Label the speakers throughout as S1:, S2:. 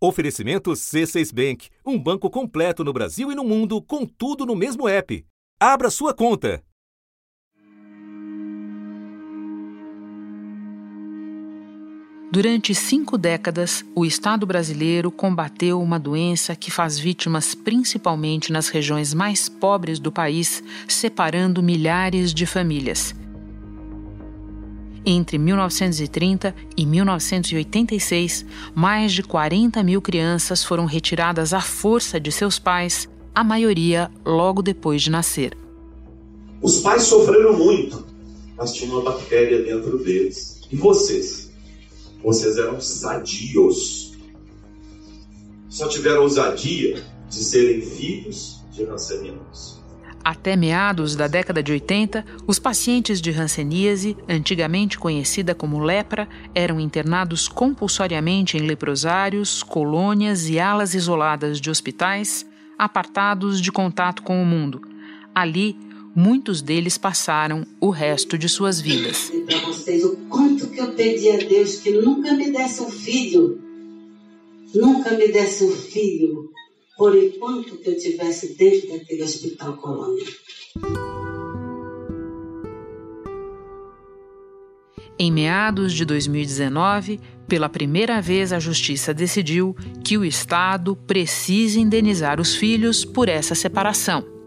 S1: Oferecimento C6 Bank, um banco completo no Brasil e no mundo, com tudo no mesmo app. Abra sua conta.
S2: Durante cinco décadas, o Estado brasileiro combateu uma doença que faz vítimas principalmente nas regiões mais pobres do país, separando milhares de famílias. Entre 1930 e 1986, mais de 40 mil crianças foram retiradas à força de seus pais, a maioria logo depois de nascer.
S3: Os pais sofreram muito, mas tinha uma bactéria dentro deles. E vocês? Vocês eram sadios. Só tiveram ousadia de serem filhos de rancenianos.
S2: Até meados da década de 80, os pacientes de hanseníase, antigamente conhecida como lepra, eram internados compulsoriamente em leprosários, colônias e alas isoladas de hospitais, apartados de contato com o mundo. Ali, muitos deles passaram o resto de suas vidas.
S4: Para vocês o quanto que eu pedi a Deus que nunca me desse um filho, nunca me desse um filho, por enquanto que eu estivesse dentro daquele hospital colônia.
S2: Em meados de 2019, pela primeira vez a Justiça decidiu que o Estado precisa indenizar os filhos por essa separação.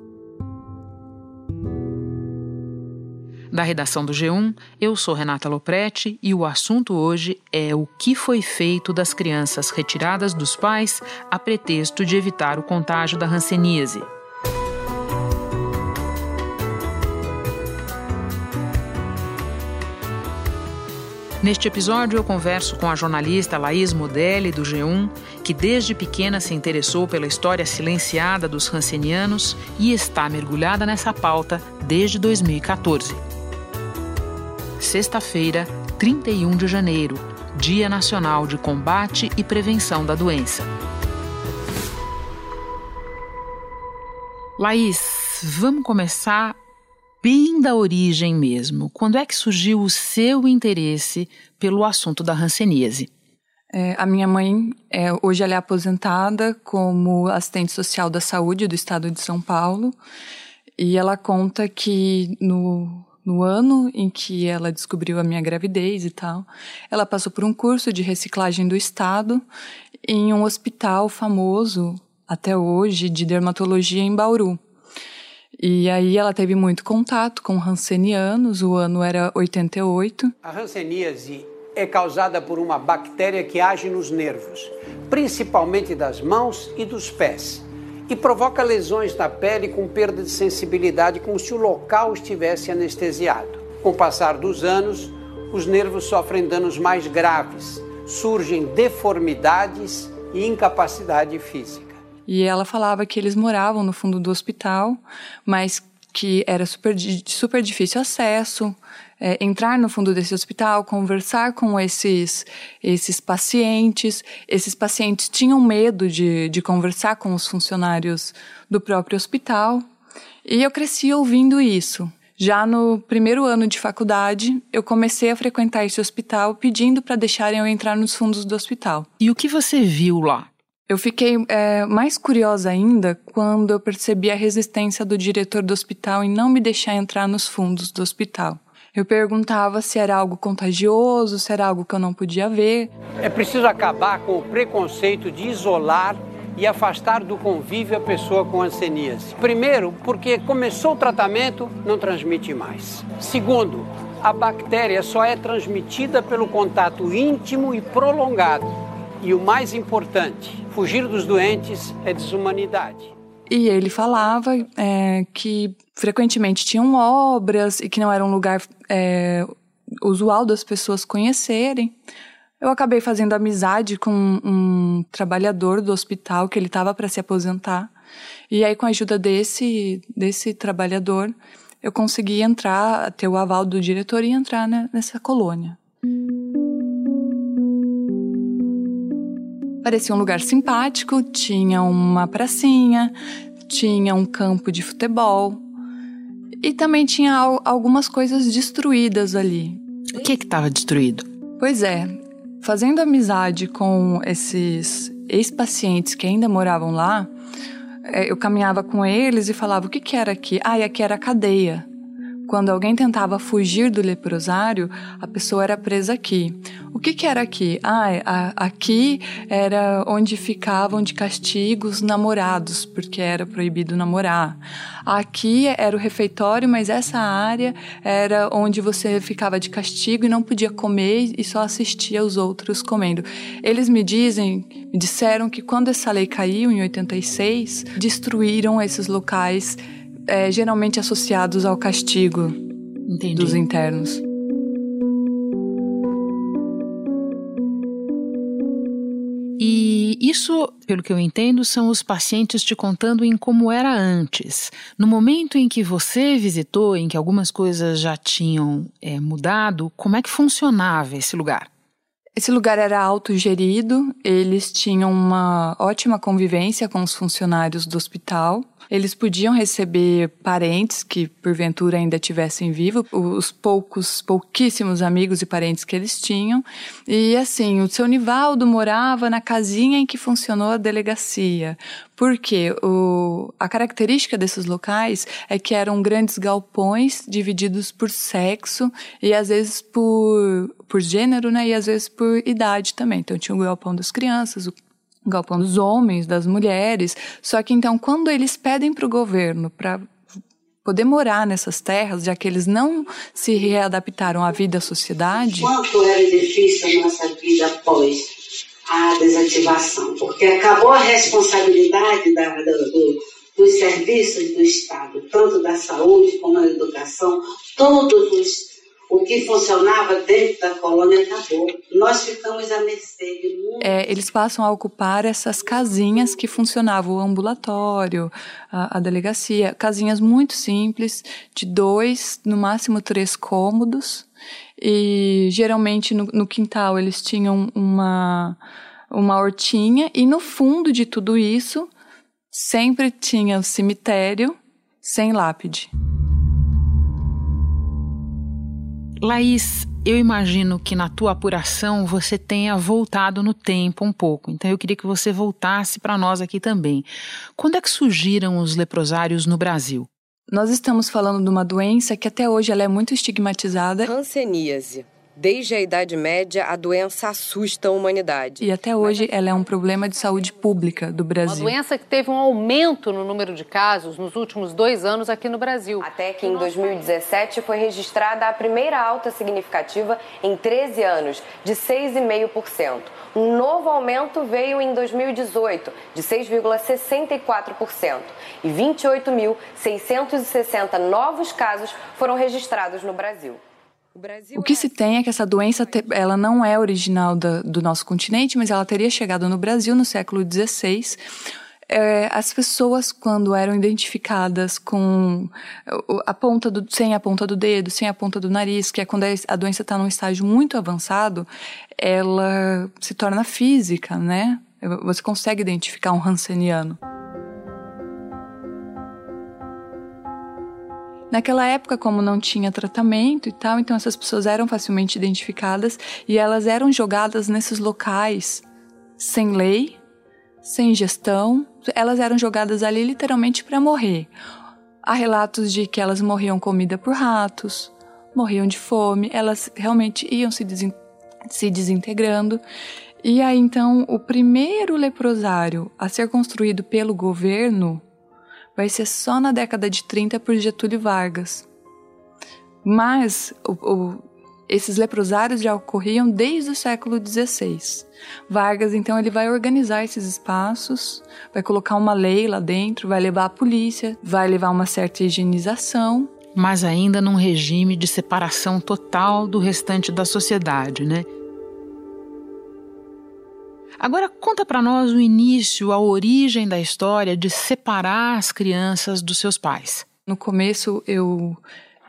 S2: Da redação do G1, eu sou Renata Loprete e o assunto hoje é o que foi feito das crianças retiradas dos pais a pretexto de evitar o contágio da hanseníase. Neste episódio, eu converso com a jornalista Laís Modelli, do G1, que desde pequena se interessou pela história silenciada dos hansenianos e está mergulhada nessa pauta desde 2014 sexta-feira, 31 de janeiro, Dia Nacional de Combate e Prevenção da Doença. Laís, vamos começar bem da origem mesmo. Quando é que surgiu o seu interesse pelo assunto da hanseníase?
S5: É, a minha mãe, é, hoje ela é aposentada como assistente social da saúde do estado de São Paulo e ela conta que no no ano em que ela descobriu a minha gravidez e tal, ela passou por um curso de reciclagem do Estado em um hospital famoso, até hoje, de dermatologia em Bauru. E aí ela teve muito contato com rancenianos, o ano era 88.
S6: A ranceníase é causada por uma bactéria que age nos nervos, principalmente das mãos e dos pés e provoca lesões na pele com perda de sensibilidade, como se o local estivesse anestesiado. Com o passar dos anos, os nervos sofrem danos mais graves, surgem deformidades e incapacidade física.
S5: E ela falava que eles moravam no fundo do hospital, mas que era super, super difícil acesso, é, entrar no fundo desse hospital, conversar com esses, esses pacientes. Esses pacientes tinham medo de, de conversar com os funcionários do próprio hospital. E eu cresci ouvindo isso. Já no primeiro ano de faculdade, eu comecei a frequentar esse hospital pedindo para deixarem eu entrar nos fundos do hospital.
S2: E o que você viu lá?
S5: Eu fiquei é, mais curiosa ainda quando eu percebi a resistência do diretor do hospital em não me deixar entrar nos fundos do hospital. Eu perguntava se era algo contagioso, se era algo que eu não podia ver.
S6: É preciso acabar com o preconceito de isolar e afastar do convívio a pessoa com hanseníase. Primeiro, porque começou o tratamento, não transmite mais. Segundo, a bactéria só é transmitida pelo contato íntimo e prolongado. E o mais importante, fugir dos doentes é desumanidade.
S5: E ele falava é, que frequentemente tinham obras e que não era um lugar é, usual das pessoas conhecerem. Eu acabei fazendo amizade com um trabalhador do hospital que ele estava para se aposentar. E aí, com a ajuda desse, desse trabalhador, eu consegui entrar, ter o aval do diretor e entrar né, nessa colônia. Parecia um lugar simpático, tinha uma pracinha, tinha um campo de futebol e também tinha algumas coisas destruídas ali.
S2: O que estava destruído?
S5: Pois é, fazendo amizade com esses ex-pacientes que ainda moravam lá, é, eu caminhava com eles e falava: o que, que era aqui? Ah, e aqui era a cadeia. Quando alguém tentava fugir do leprosário, a pessoa era presa aqui. O que, que era aqui? Ah, aqui era onde ficavam de castigo os namorados, porque era proibido namorar. Aqui era o refeitório, mas essa área era onde você ficava de castigo e não podia comer e só assistia os outros comendo. Eles me dizem, me disseram que quando essa lei caiu em 86, destruíram esses locais é, geralmente associados ao castigo Entendi. dos internos.
S2: E isso, pelo que eu entendo, são os pacientes te contando em como era antes. No momento em que você visitou, em que algumas coisas já tinham é, mudado, como é que funcionava esse lugar?
S5: Esse lugar era autogerido, eles tinham uma ótima convivência com os funcionários do hospital. Eles podiam receber parentes que porventura ainda tivessem vivo, os poucos, pouquíssimos amigos e parentes que eles tinham. E assim, o seu Nivaldo morava na casinha em que funcionou a delegacia. Porque o, a característica desses locais é que eram grandes galpões divididos por sexo e às vezes por, por gênero, né? E às vezes por idade também. Então tinha o galpão das crianças, o galpão dos homens, das mulheres. Só que então, quando eles pedem para o governo para poder morar nessas terras, já que eles não se readaptaram à vida à sociedade.
S4: Quanto era difícil a nossa vida após a desativação, porque acabou a responsabilidade da, do, dos serviços do Estado, tanto da saúde como da educação, todos os o que funcionava dentro da colônia acabou. Nós ficamos à mercê de
S5: é, Eles passam a ocupar essas casinhas que funcionavam, o ambulatório, a, a, delegacia, casinhas muito simples, de dois, no máximo três cômodos, e geralmente no, no quintal eles tinham uma, uma hortinha, e no fundo de tudo isso sempre tinha o cemitério sem lápide.
S2: Laís, eu imagino que na tua apuração você tenha voltado no tempo um pouco, então eu queria que você voltasse para nós aqui também. Quando é que surgiram os leprosários no Brasil?
S5: Nós estamos falando de uma doença que até hoje ela é muito estigmatizada.
S7: Hanseníase. Desde a Idade Média, a doença assusta a humanidade.
S5: E até hoje ela é um problema de saúde pública do Brasil.
S8: Uma doença que teve um aumento no número de casos nos últimos dois anos aqui no Brasil.
S7: Até que em 2017 foi registrada a primeira alta significativa em 13 anos, de 6,5%. Um novo aumento veio em 2018, de 6,64%. E 28.660 novos casos foram registrados no Brasil.
S5: O que se tem é que essa doença ela não é original da, do nosso continente, mas ela teria chegado no Brasil no século XVI. É, as pessoas, quando eram identificadas com a ponta do, sem a ponta do dedo, sem a ponta do nariz, que é quando a doença está num estágio muito avançado, ela se torna física, né? Você consegue identificar um Hanseniano. Naquela época, como não tinha tratamento e tal, então essas pessoas eram facilmente identificadas e elas eram jogadas nesses locais sem lei, sem gestão, elas eram jogadas ali literalmente para morrer. Há relatos de que elas morriam comida por ratos, morriam de fome, elas realmente iam se, desen se desintegrando. E aí então o primeiro leprosário a ser construído pelo governo vai ser só na década de 30 por Getúlio Vargas. Mas o, o, esses leprosários já ocorriam desde o século XVI. Vargas, então, ele vai organizar esses espaços, vai colocar uma lei lá dentro, vai levar a polícia, vai levar uma certa higienização.
S2: Mas ainda num regime de separação total do restante da sociedade, né? Agora conta para nós o início, a origem da história de separar as crianças dos seus pais.
S5: No começo eu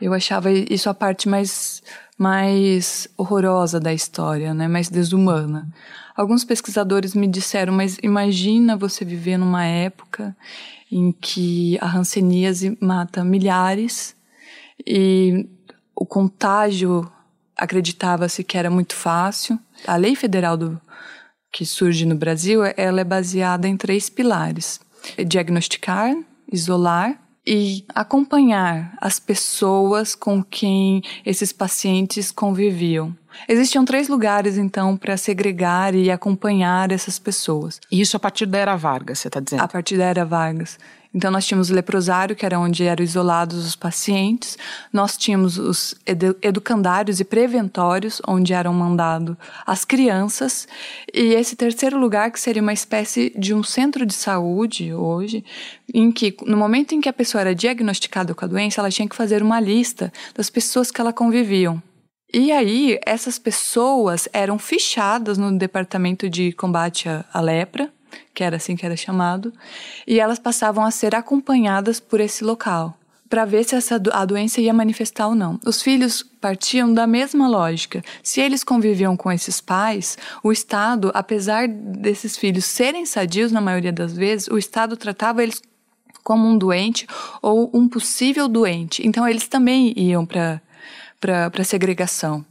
S5: eu achava isso a parte mais mais horrorosa da história, né, mais desumana. Alguns pesquisadores me disseram, mas imagina você viver numa época em que a hanseníase mata milhares e o contágio acreditava-se que era muito fácil. A lei federal do, que surge no Brasil, ela é baseada em três pilares: diagnosticar, isolar e acompanhar as pessoas com quem esses pacientes conviviam. Existiam três lugares, então, para segregar e acompanhar essas pessoas.
S2: Isso a partir da Era Vargas, você está dizendo?
S5: A partir da Era Vargas. Então, nós tínhamos o leprosário, que era onde eram isolados os pacientes. Nós tínhamos os educandários e preventórios, onde eram mandados as crianças. E esse terceiro lugar, que seria uma espécie de um centro de saúde hoje, em que, no momento em que a pessoa era diagnosticada com a doença, ela tinha que fazer uma lista das pessoas que ela conviviam. E aí, essas pessoas eram fichadas no Departamento de Combate à Lepra, que era assim que era chamado, e elas passavam a ser acompanhadas por esse local para ver se essa, a doença ia manifestar ou não. Os filhos partiam da mesma lógica. Se eles conviviam com esses pais, o Estado, apesar desses filhos serem sadios na maioria das vezes, o Estado tratava eles como um doente ou um possível doente. Então eles também iam para para segregação.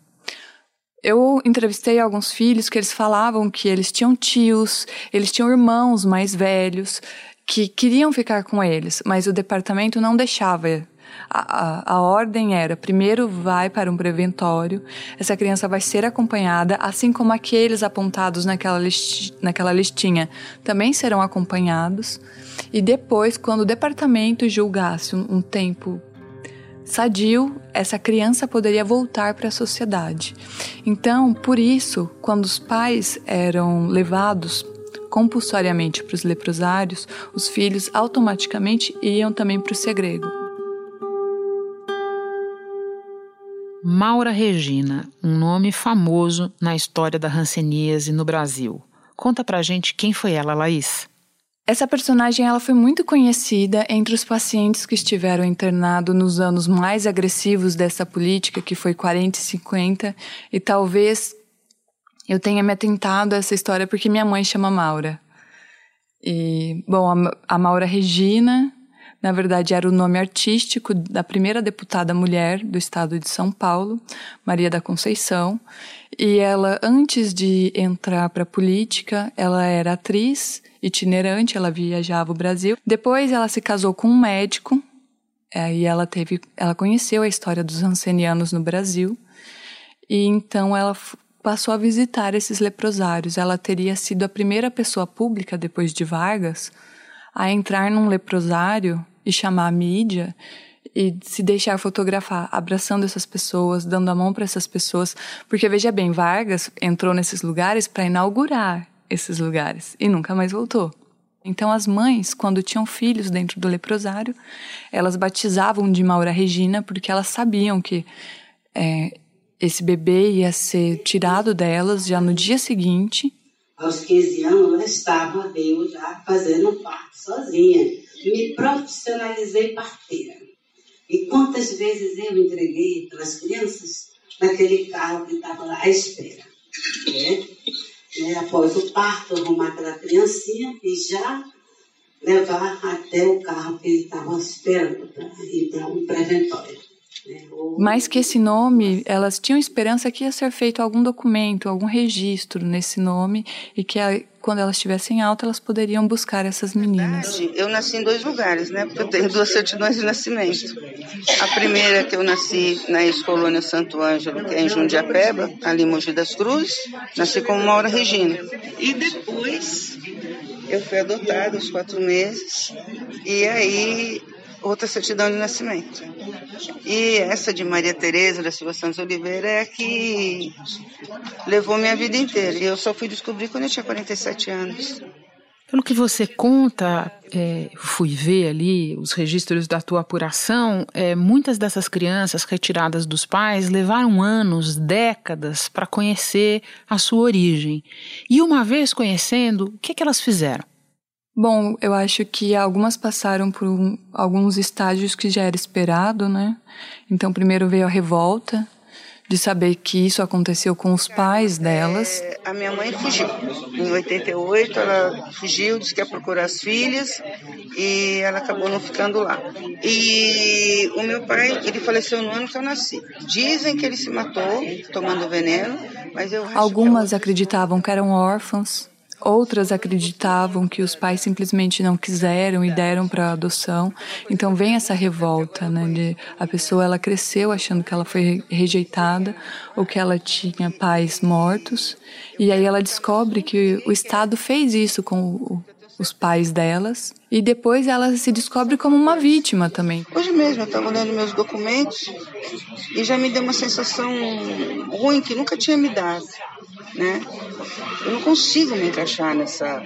S5: Eu entrevistei alguns filhos que eles falavam que eles tinham tios, eles tinham irmãos mais velhos que queriam ficar com eles, mas o departamento não deixava. A, a, a ordem era: primeiro vai para um preventório, essa criança vai ser acompanhada, assim como aqueles apontados naquela, listi, naquela listinha também serão acompanhados. E depois, quando o departamento julgasse um, um tempo sadio, essa criança poderia voltar para a sociedade. Então, por isso, quando os pais eram levados compulsoriamente para os leprosários, os filhos automaticamente iam também para o segrego.
S2: Maura Regina, um nome famoso na história da hanseníase no Brasil. Conta pra gente quem foi ela, Laís.
S5: Essa personagem ela foi muito conhecida entre os pacientes que estiveram internados nos anos mais agressivos dessa política, que foi 40 e 50, e talvez eu tenha me atentado a essa história porque minha mãe chama Maura. E, bom, a, a Maura Regina, na verdade, era o nome artístico da primeira deputada mulher do estado de São Paulo, Maria da Conceição. E ela, antes de entrar para a política, ela era atriz itinerante, ela viajava o Brasil. Depois ela se casou com um médico, aí ela teve, ela conheceu a história dos ancenianos no Brasil. E então ela passou a visitar esses leprosários. Ela teria sido a primeira pessoa pública depois de Vargas a entrar num leprosário e chamar a mídia e se deixar fotografar, abraçando essas pessoas, dando a mão para essas pessoas, porque veja bem, Vargas entrou nesses lugares para inaugurar esses lugares e nunca mais voltou. Então as mães, quando tinham filhos dentro do leprosário, elas batizavam de Maura Regina porque elas sabiam que é, esse bebê ia ser tirado delas já no dia seguinte.
S4: Aos 15 anos, eu estava eu já fazendo parto sozinha. Me profissionalizei parteira. E quantas vezes eu entreguei para as crianças naquele carro que estava lá à espera. Né? Né? Após o parto, arrumar aquela criancinha e já levar até o carro que ele estava esperando para ir para um preventório.
S5: Mais que esse nome, elas tinham esperança que ia ser feito algum documento, algum registro nesse nome e que a, quando elas estivessem alta, elas poderiam buscar essas meninas.
S9: Eu nasci em dois lugares, né? Porque eu tenho duas certidões de nascimento. A primeira é que eu nasci na ex-colônia Santo Ângelo, que é em Jundiapeba, ali em Mogi das Cruzes. Nasci como Maura Regina. E depois eu fui adotada aos quatro meses. E aí outra certidão de nascimento. E essa de Maria Tereza da Silva Santos Oliveira é a que levou minha vida inteira. E eu só fui descobrir quando eu tinha 47 anos.
S2: Pelo que você conta, é, fui ver ali os registros da tua apuração, é, muitas dessas crianças retiradas dos pais levaram anos, décadas para conhecer a sua origem. E uma vez conhecendo, o que, que elas fizeram?
S5: Bom, eu acho que algumas passaram por um, alguns estágios que já era esperado, né? Então, primeiro veio a revolta de saber que isso aconteceu com os pais delas.
S9: É, a minha mãe fugiu. Em 88, ela fugiu, disse que ia procurar as filhas e ela acabou não ficando lá. E o meu pai, ele faleceu no ano que eu nasci. Dizem que ele se matou tomando veneno, mas eu
S5: Algumas que acreditavam que eram órfãos Outras acreditavam que os pais simplesmente não quiseram e deram para adoção. Então vem essa revolta, né? De a pessoa ela cresceu achando que ela foi rejeitada ou que ela tinha pais mortos e aí ela descobre que o Estado fez isso com os pais delas e depois ela se descobre como uma vítima também.
S9: Hoje mesmo eu estava olhando meus documentos e já me deu uma sensação ruim que nunca tinha me dado, né? Eu não consigo me encaixar nessa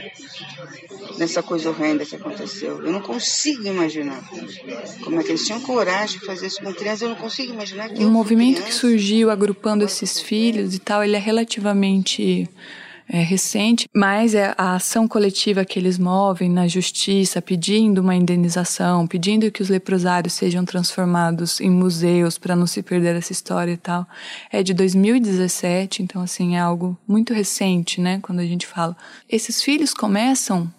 S9: nessa coisa horrenda que aconteceu. Eu não consigo imaginar como é que eles tinham coragem de fazer isso com crianças. Eu não consigo imaginar que
S5: um movimento que surgiu agrupando esses filhos e tal, ele é relativamente é, recente, mas é a ação coletiva que eles movem na justiça, pedindo uma indenização, pedindo que os leprosários sejam transformados em museus para não se perder essa história e tal, é de 2017, então assim é algo muito recente, né? Quando a gente fala, esses filhos começam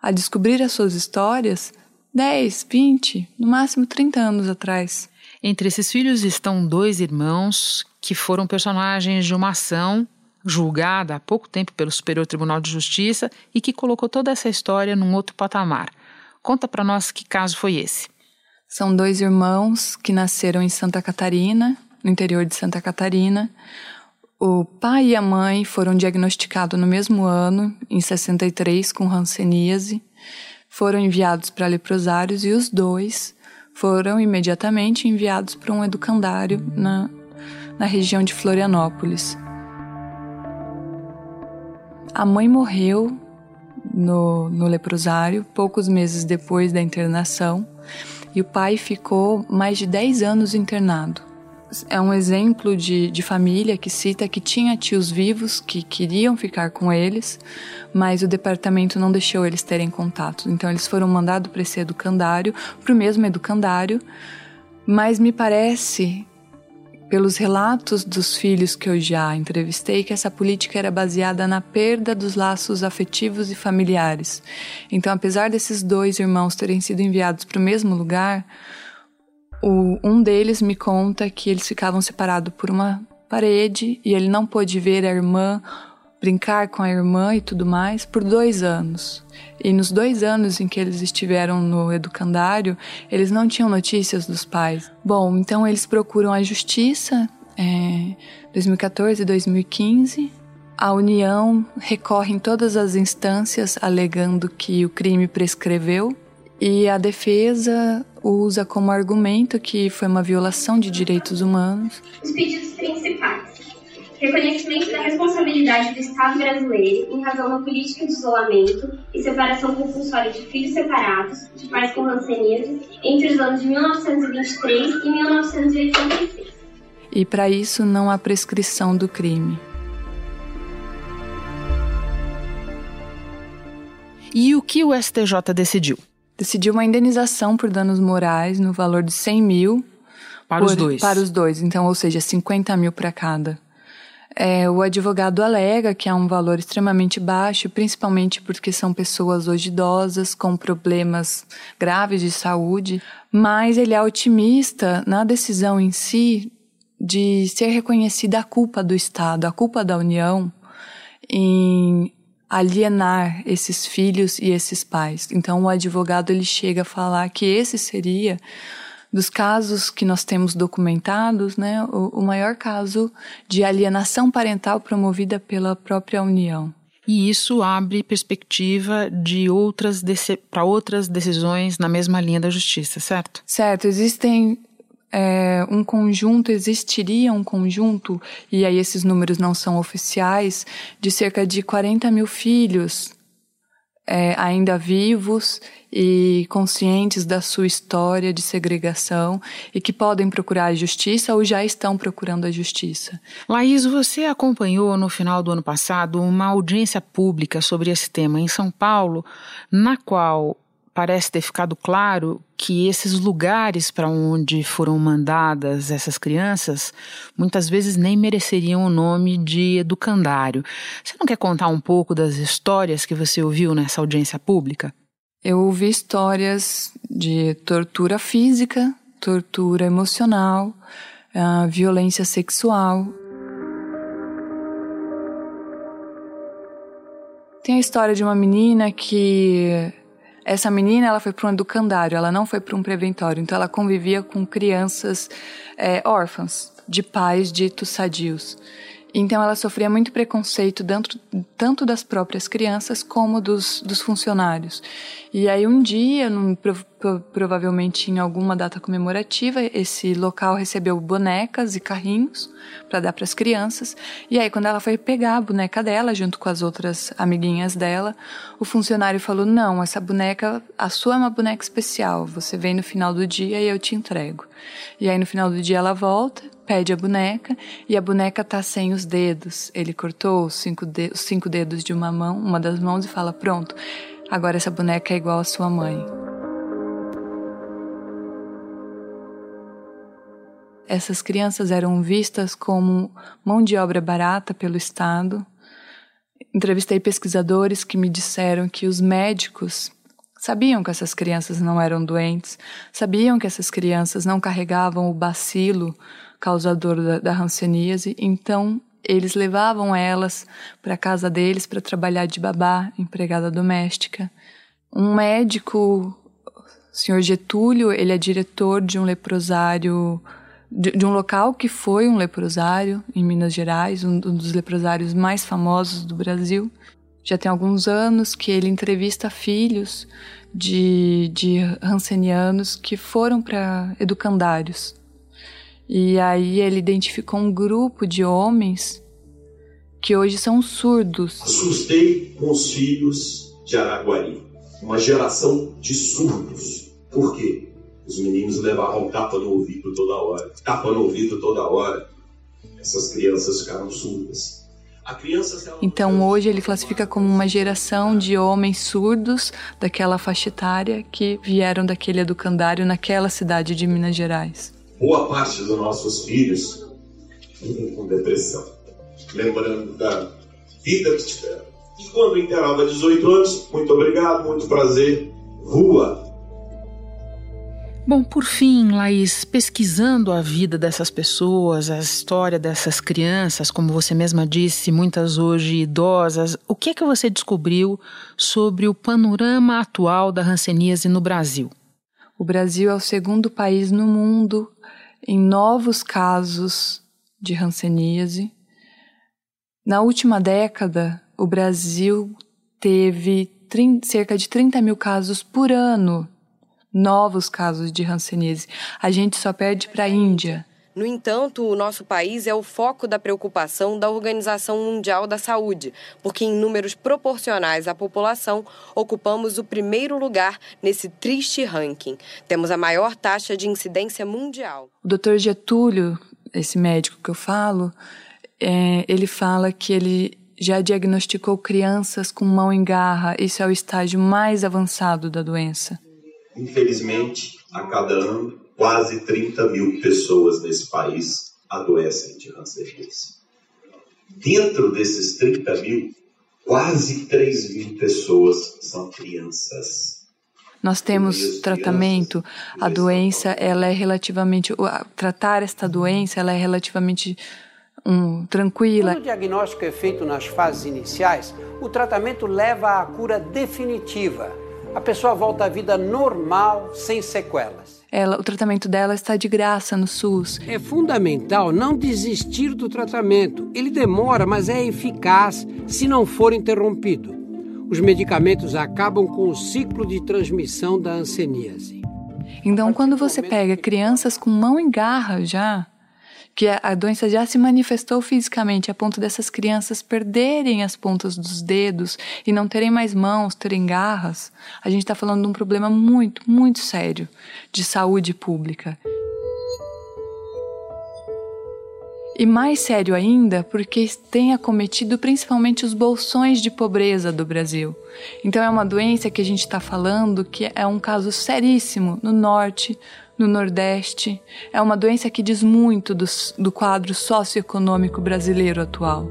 S5: a descobrir as suas histórias 10, 20, no máximo 30 anos atrás.
S2: Entre esses filhos estão dois irmãos que foram personagens de uma ação julgada há pouco tempo pelo Superior Tribunal de Justiça e que colocou toda essa história num outro patamar. Conta para nós que caso foi esse.
S5: São dois irmãos que nasceram em Santa Catarina, no interior de Santa Catarina. O pai e a mãe foram diagnosticados no mesmo ano, em 63, com hanseníase. Foram enviados para leprosários e os dois foram imediatamente enviados para um educandário na, na região de Florianópolis. A mãe morreu no, no leprosário poucos meses depois da internação e o pai ficou mais de 10 anos internado. É um exemplo de, de família que cita que tinha tios vivos que queriam ficar com eles, mas o departamento não deixou eles terem contato. Então eles foram mandados para esse educandário, para o mesmo educandário, mas me parece pelos relatos dos filhos que eu já entrevistei, que essa política era baseada na perda dos laços afetivos e familiares. Então, apesar desses dois irmãos terem sido enviados para o mesmo lugar, o, um deles me conta que eles ficavam separados por uma parede e ele não pôde ver a irmã brincar com a irmã e tudo mais por dois anos. E nos dois anos em que eles estiveram no educandário, eles não tinham notícias dos pais. Bom, então eles procuram a justiça, é, 2014 e 2015. A União recorre em todas as instâncias alegando que o crime prescreveu e a defesa usa como argumento que foi uma violação de direitos humanos.
S10: Os pedidos principais reconhecimento da responsabilidade do Estado brasileiro em razão da política de isolamento e separação compulsória de filhos separados, de pais com hanseníase, entre os anos de 1923 e 1986.
S5: E para isso não há prescrição do crime.
S2: E o que o STJ decidiu?
S5: Decidiu uma indenização por danos morais no valor de 100 mil.
S2: Para por, os dois.
S5: Para os dois, então, ou seja, 50 mil para cada. É, o advogado alega que é um valor extremamente baixo, principalmente porque são pessoas hoje idosas com problemas graves de saúde, mas ele é otimista na decisão em si de ser reconhecida a culpa do Estado, a culpa da União em alienar esses filhos e esses pais. Então o advogado ele chega a falar que esse seria dos casos que nós temos documentados, né, o, o maior caso de alienação parental promovida pela própria União.
S2: E isso abre perspectiva de outras para outras decisões na mesma linha da justiça, certo?
S5: Certo. Existem é, um conjunto, existiria um conjunto, e aí esses números não são oficiais, de cerca de 40 mil filhos é, ainda vivos e conscientes da sua história de segregação e que podem procurar a justiça ou já estão procurando a justiça.
S2: Laís, você acompanhou no final do ano passado uma audiência pública sobre esse tema em São Paulo, na qual parece ter ficado claro que esses lugares para onde foram mandadas essas crianças muitas vezes nem mereceriam o nome de educandário. Você não quer contar um pouco das histórias que você ouviu nessa audiência pública?
S5: Eu ouvi histórias de tortura física, tortura emocional, uh, violência sexual, Tem a história de uma menina que essa menina ela foi para um educandário, ela não foi para um preventório, então ela convivia com crianças é, órfãs de pais ditos sadios. Então ela sofria muito preconceito dentro, tanto das próprias crianças como dos, dos funcionários. E aí um dia, num, provavelmente em alguma data comemorativa, esse local recebeu bonecas e carrinhos para dar para as crianças. E aí quando ela foi pegar a boneca dela junto com as outras amiguinhas dela, o funcionário falou: "Não, essa boneca, a sua é uma boneca especial. Você vem no final do dia e eu te entrego". E aí no final do dia ela volta pede a boneca e a boneca tá sem os dedos. Ele cortou os cinco, de os cinco dedos de uma mão, uma das mãos e fala: "Pronto, agora essa boneca é igual à sua mãe". Essas crianças eram vistas como mão de obra barata pelo Estado. Entrevistei pesquisadores que me disseram que os médicos sabiam que essas crianças não eram doentes, sabiam que essas crianças não carregavam o bacilo causador da, da hanseníase, então eles levavam elas para a casa deles para trabalhar de babá, empregada doméstica. Um médico, o senhor Getúlio, ele é diretor de um leprosário, de, de, um local que foi um leprosário em Minas Gerais, um, dos leprosários mais famosos do Brasil. Já tem alguns anos que ele entrevista filhos de, de hansenianos que foram para educandários e aí ele identificou um grupo de homens que hoje são surdos.
S3: Assustei com os filhos de Araguari, uma geração de surdos. Por quê? Os meninos levavam tapa no ouvido toda hora, tapa no ouvido toda hora. Essas crianças ficaram surdas.
S5: Então hoje ele classifica como uma geração de homens surdos daquela faixa etária que vieram daquele educandário naquela cidade de Minas Gerais
S3: boa parte dos nossos filhos vivem com depressão, lembrando da vida que tiveram. E quando inteirava 18 anos, muito obrigado, muito prazer, rua.
S2: Bom, por fim, Laís, pesquisando a vida dessas pessoas, a história dessas crianças, como você mesma disse, muitas hoje idosas, o que é que você descobriu sobre o panorama atual da hanseníase no Brasil?
S5: O Brasil é o segundo país no mundo em novos casos de hanseníase. Na última década, o Brasil teve 30, cerca de 30 mil casos por ano, novos casos de hanseníase. A gente só perde para a Índia.
S7: No entanto, o nosso país é o foco da preocupação da Organização Mundial da Saúde, porque em números proporcionais à população, ocupamos o primeiro lugar nesse triste ranking. Temos a maior taxa de incidência mundial.
S5: O Dr. Getúlio, esse médico que eu falo, é, ele fala que ele já diagnosticou crianças com mão em garra. Isso é o estágio mais avançado da doença.
S3: Infelizmente, a cada ano quase 30 mil pessoas nesse país adoecem de hanseníase. Dentro desses 30 mil, quase 3 mil pessoas são crianças.
S5: Nós temos tratamento, a doença ela é relativamente, tratar esta doença ela é relativamente um, tranquila.
S6: Quando o diagnóstico é feito nas fases iniciais, o tratamento leva à cura definitiva. A pessoa volta à vida normal, sem sequelas
S5: ela, o tratamento dela está de graça no SUS.
S6: É fundamental não desistir do tratamento. Ele demora, mas é eficaz se não for interrompido. Os medicamentos acabam com o ciclo de transmissão da anseníase.
S5: Então, quando você pega crianças com mão em garra já, que a doença já se manifestou fisicamente a ponto dessas crianças perderem as pontas dos dedos e não terem mais mãos, terem garras, a gente está falando de um problema muito, muito sério de saúde pública. E mais sério ainda, porque tem acometido principalmente os bolsões de pobreza do Brasil. Então é uma doença que a gente está falando que é um caso seríssimo no norte, no Nordeste. É uma doença que diz muito do, do quadro socioeconômico brasileiro atual.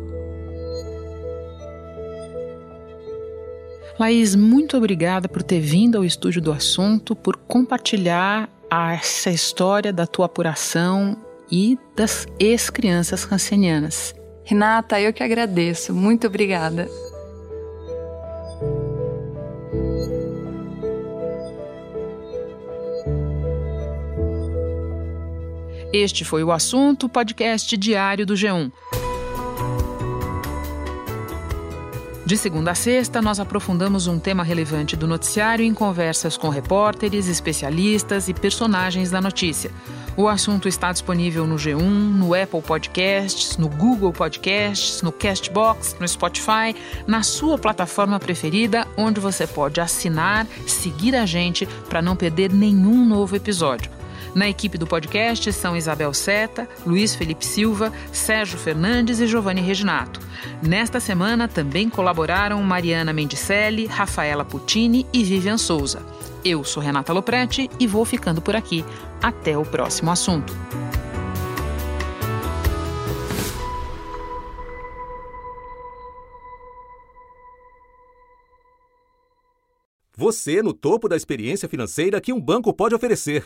S2: Laís, muito obrigada por ter vindo ao estúdio do assunto, por compartilhar essa história da tua apuração e das ex-crianças rancenianas.
S5: Renata, eu que agradeço. Muito obrigada.
S2: Este foi o assunto podcast diário do G1. De segunda a sexta, nós aprofundamos um tema relevante do noticiário em conversas com repórteres, especialistas e personagens da notícia. O assunto está disponível no G1, no Apple Podcasts, no Google Podcasts, no Castbox, no Spotify, na sua plataforma preferida, onde você pode assinar, seguir a gente para não perder nenhum novo episódio. Na equipe do podcast são Isabel Seta, Luiz Felipe Silva, Sérgio Fernandes e Giovanni Reginato. Nesta semana também colaboraram Mariana Mendicelli, Rafaela Puccini e Vivian Souza. Eu sou Renata Loprete e vou ficando por aqui. Até o próximo assunto.
S1: Você no topo da experiência financeira que um banco pode oferecer.